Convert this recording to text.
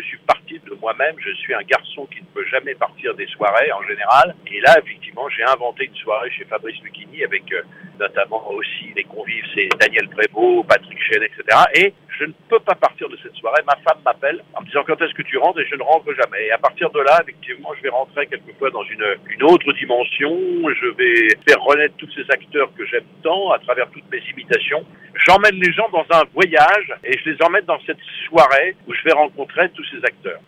je suis parti de moi-même. Je suis un garçon qui ne peut jamais partir des soirées en général. Et là, effectivement, j'ai inventé une soirée chez Fabrice Lucchini avec euh, notamment aussi les convives, c'est Daniel Prévost, Patrick Chen, etc. Et je ne peux pas partir de cette soirée. Ma femme m'appelle en me disant quand est-ce que tu rentres? Et je ne rentre jamais. Et à partir de là, effectivement, je vais rentrer quelquefois dans une, une autre dimension. Je vais faire renaître tous ces acteurs que j'aime tant à travers toutes mes imitations. J'emmène les gens dans un voyage et je les emmène dans cette soirée où je vais rencontrer tous ces acteurs.